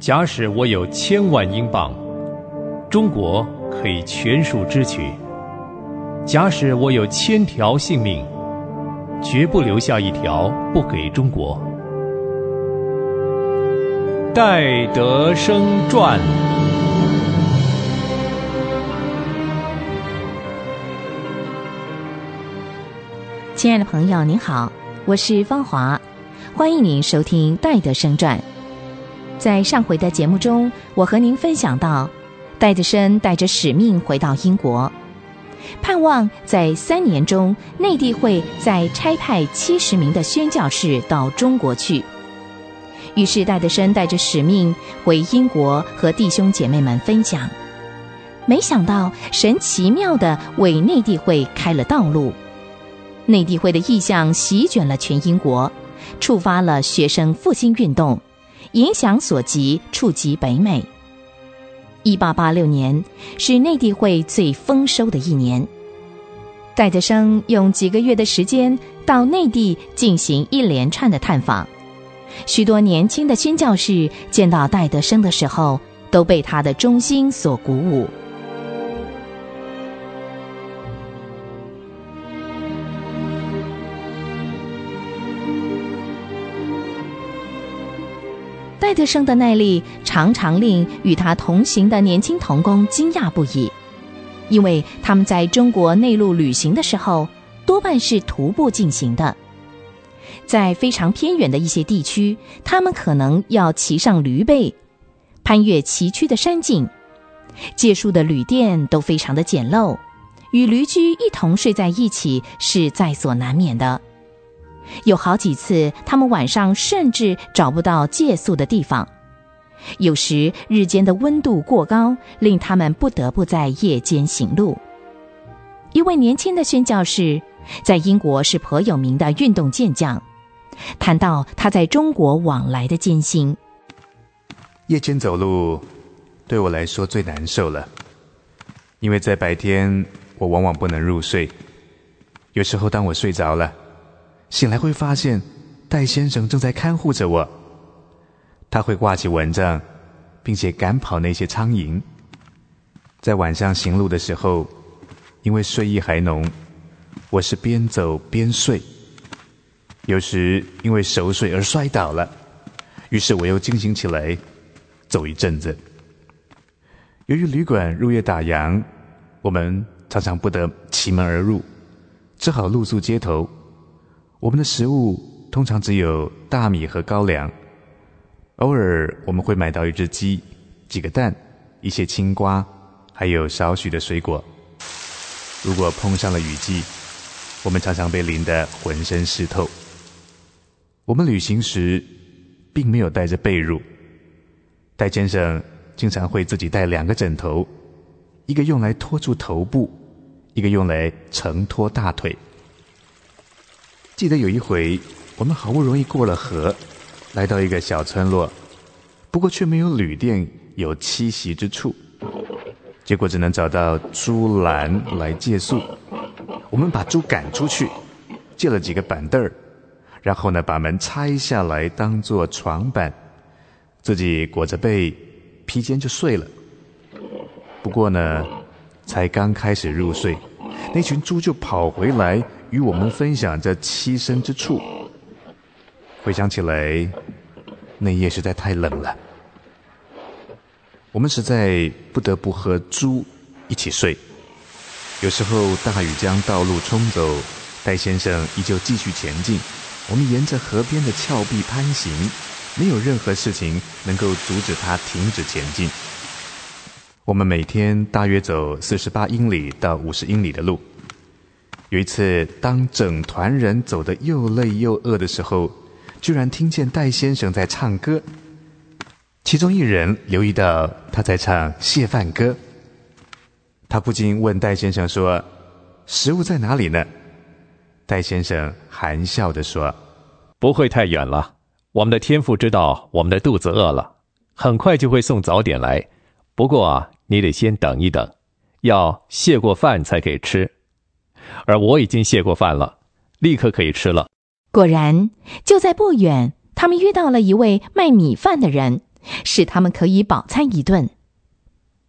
假使我有千万英镑，中国可以全数支取；假使我有千条性命，绝不留下一条不给中国。戴德生传。亲爱的朋友，您好，我是芳华，欢迎您收听《戴德生传》。在上回的节目中，我和您分享到，戴德生带着使命回到英国，盼望在三年中，内地会再差派七十名的宣教士到中国去。于是，戴德生带着使命回英国和弟兄姐妹们分享。没想到，神奇妙的为内地会开了道路。内地会的意向席卷了全英国，触发了学生复兴运动，影响所及，触及北美。一八八六年是内地会最丰收的一年。戴德生用几个月的时间到内地进行一连串的探访，许多年轻的新教士见到戴德生的时候，都被他的忠心所鼓舞。戴德生的耐力常常令与他同行的年轻童工惊讶不已，因为他们在中国内陆旅行的时候多半是徒步进行的，在非常偏远的一些地区，他们可能要骑上驴背，攀越崎岖的山径，借宿的旅店都非常的简陋，与驴驹一同睡在一起是在所难免的。有好几次，他们晚上甚至找不到借宿的地方；有时日间的温度过高，令他们不得不在夜间行路。一位年轻的宣教士在英国是颇有名的运动健将，谈到他在中国往来的艰辛。夜间走路对我来说最难受了，因为在白天我往往不能入睡，有时候当我睡着了。醒来会发现，戴先生正在看护着我。他会挂起蚊帐，并且赶跑那些苍蝇。在晚上行路的时候，因为睡意还浓，我是边走边睡。有时因为熟睡而摔倒了，于是我又惊醒起来，走一阵子。由于旅馆入夜打烊，我们常常不得其门而入，只好露宿街头。我们的食物通常只有大米和高粱，偶尔我们会买到一只鸡、几个蛋、一些青瓜，还有少许的水果。如果碰上了雨季，我们常常被淋得浑身湿透。我们旅行时并没有带着被褥，戴先生经常会自己带两个枕头，一个用来托住头部，一个用来承托大腿。记得有一回，我们好不容易过了河，来到一个小村落，不过却没有旅店有栖息之处，结果只能找到猪栏来借宿。我们把猪赶出去，借了几个板凳儿，然后呢把门拆下来当做床板，自己裹着被披肩就睡了。不过呢，才刚开始入睡，那群猪就跑回来。与我们分享这栖身之处。回想起来，那夜实在太冷了，我们实在不得不和猪一起睡。有时候大雨将道路冲走，戴先生依旧继续前进。我们沿着河边的峭壁攀行，没有任何事情能够阻止他停止前进。我们每天大约走四十八英里到五十英里的路。有一次，当整团人走得又累又饿的时候，居然听见戴先生在唱歌。其中一人留意到他在唱谢饭歌，他不禁问戴先生说：“食物在哪里呢？”戴先生含笑的说：“不会太远了，我们的天父知道我们的肚子饿了，很快就会送早点来。不过啊，你得先等一等，要谢过饭才可以吃。”而我已经谢过饭了，立刻可以吃了。果然，就在不远，他们遇到了一位卖米饭的人，使他们可以饱餐一顿。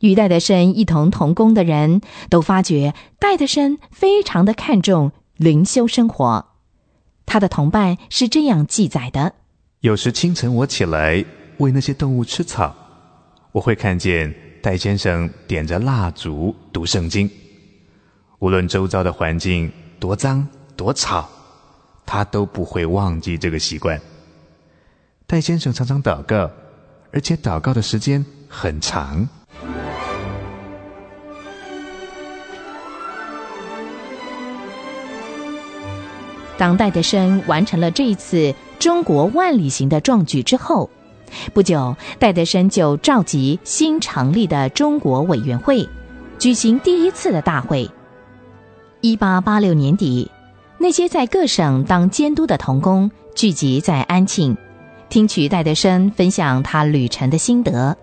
与戴德生一同同工的人都发觉，戴德生非常的看重灵修生活。他的同伴是这样记载的：有时清晨我起来喂那些动物吃草，我会看见戴先生点着蜡烛读圣经。无论周遭的环境多脏多吵，他都不会忘记这个习惯。戴先生常常祷告，而且祷告的时间很长。当戴德生完成了这一次中国万里行的壮举之后，不久，戴德生就召集新成立的中国委员会，举行第一次的大会。一八八六年底，那些在各省当监督的童工聚集在安庆，听取戴德生分享他旅程的心得，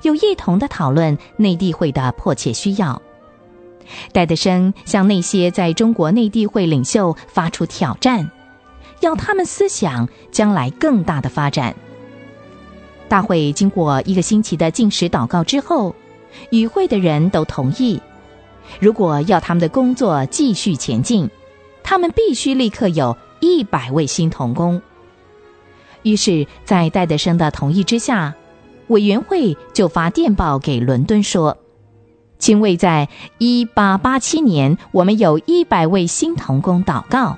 又一同的讨论内地会的迫切需要。戴德生向那些在中国内地会领袖发出挑战，要他们思想将来更大的发展。大会经过一个星期的进食祷告之后，与会的人都同意，如果要他们的工作继续前进，他们必须立刻有一百位新童工。于是，在戴德生的同意之下，委员会就发电报给伦敦说。请为在一八八七年，我们有一百位新童工祷告。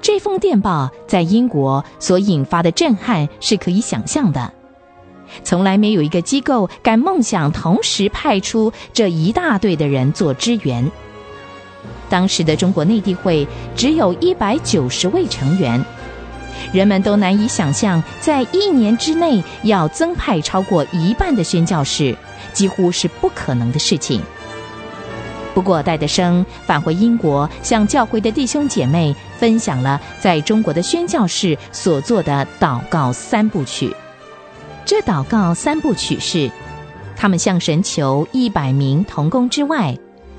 这封电报在英国所引发的震撼是可以想象的。从来没有一个机构敢梦想同时派出这一大队的人做支援。当时的中国内地会只有一百九十位成员，人们都难以想象，在一年之内要增派超过一半的宣教士。几乎是不可能的事情。不过，戴德生返回英国，向教会的弟兄姐妹分享了在中国的宣教士所做的祷告三部曲。这祷告三部曲是：他们向神求一百名童工之外，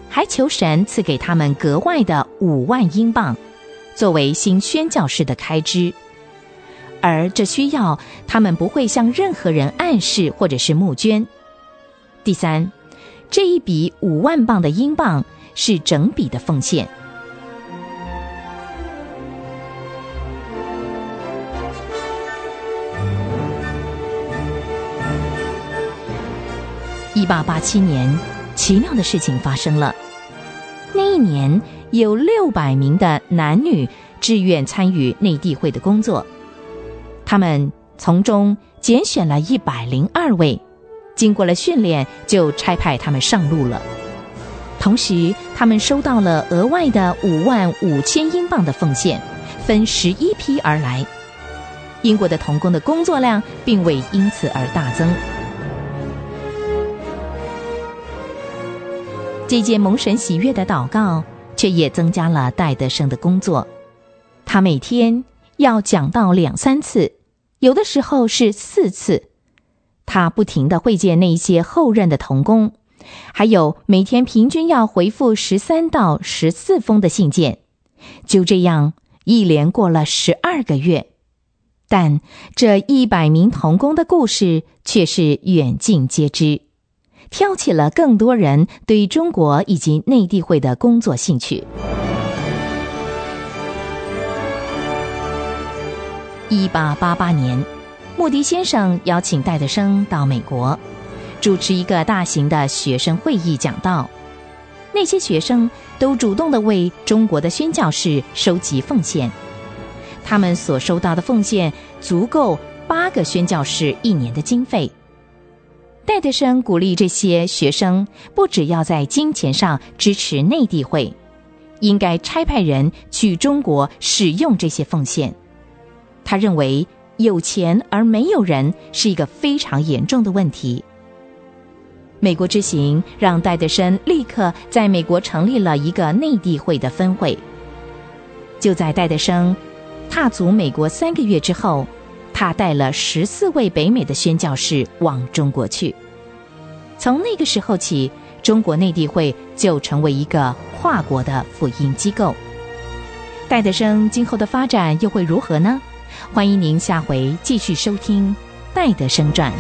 还求神赐给他们格外的五万英镑，作为新宣教士的开支。而这需要他们不会向任何人暗示或者是募捐。第三，这一笔五万镑的英镑是整笔的奉献。一八八七年，奇妙的事情发生了。那一年有六百名的男女志愿参与内地会的工作，他们从中拣选了一百零二位。经过了训练，就差派他们上路了。同时，他们收到了额外的五万五千英镑的奉献，分十一批而来。英国的童工的工作量并未因此而大增。这件蒙神喜悦的祷告，却也增加了戴德生的工作。他每天要讲到两三次，有的时候是四次。他不停的会见那些后任的童工，还有每天平均要回复十三到十四封的信件，就这样一连过了十二个月。但这一百名童工的故事却是远近皆知，挑起了更多人对中国以及内地会的工作兴趣。一八八八年。穆迪先生邀请戴德生到美国，主持一个大型的学生会议讲道。那些学生都主动的为中国的宣教士收集奉献，他们所收到的奉献足够八个宣教士一年的经费。戴德生鼓励这些学生，不只要在金钱上支持内地会，应该差派人去中国使用这些奉献。他认为。有钱而没有人是一个非常严重的问题。美国之行让戴德生立刻在美国成立了一个内地会的分会。就在戴德生踏足美国三个月之后，他带了十四位北美的宣教士往中国去。从那个时候起，中国内地会就成为一个跨国的福音机构。戴德生今后的发展又会如何呢？欢迎您下回继续收听《戴德生传》。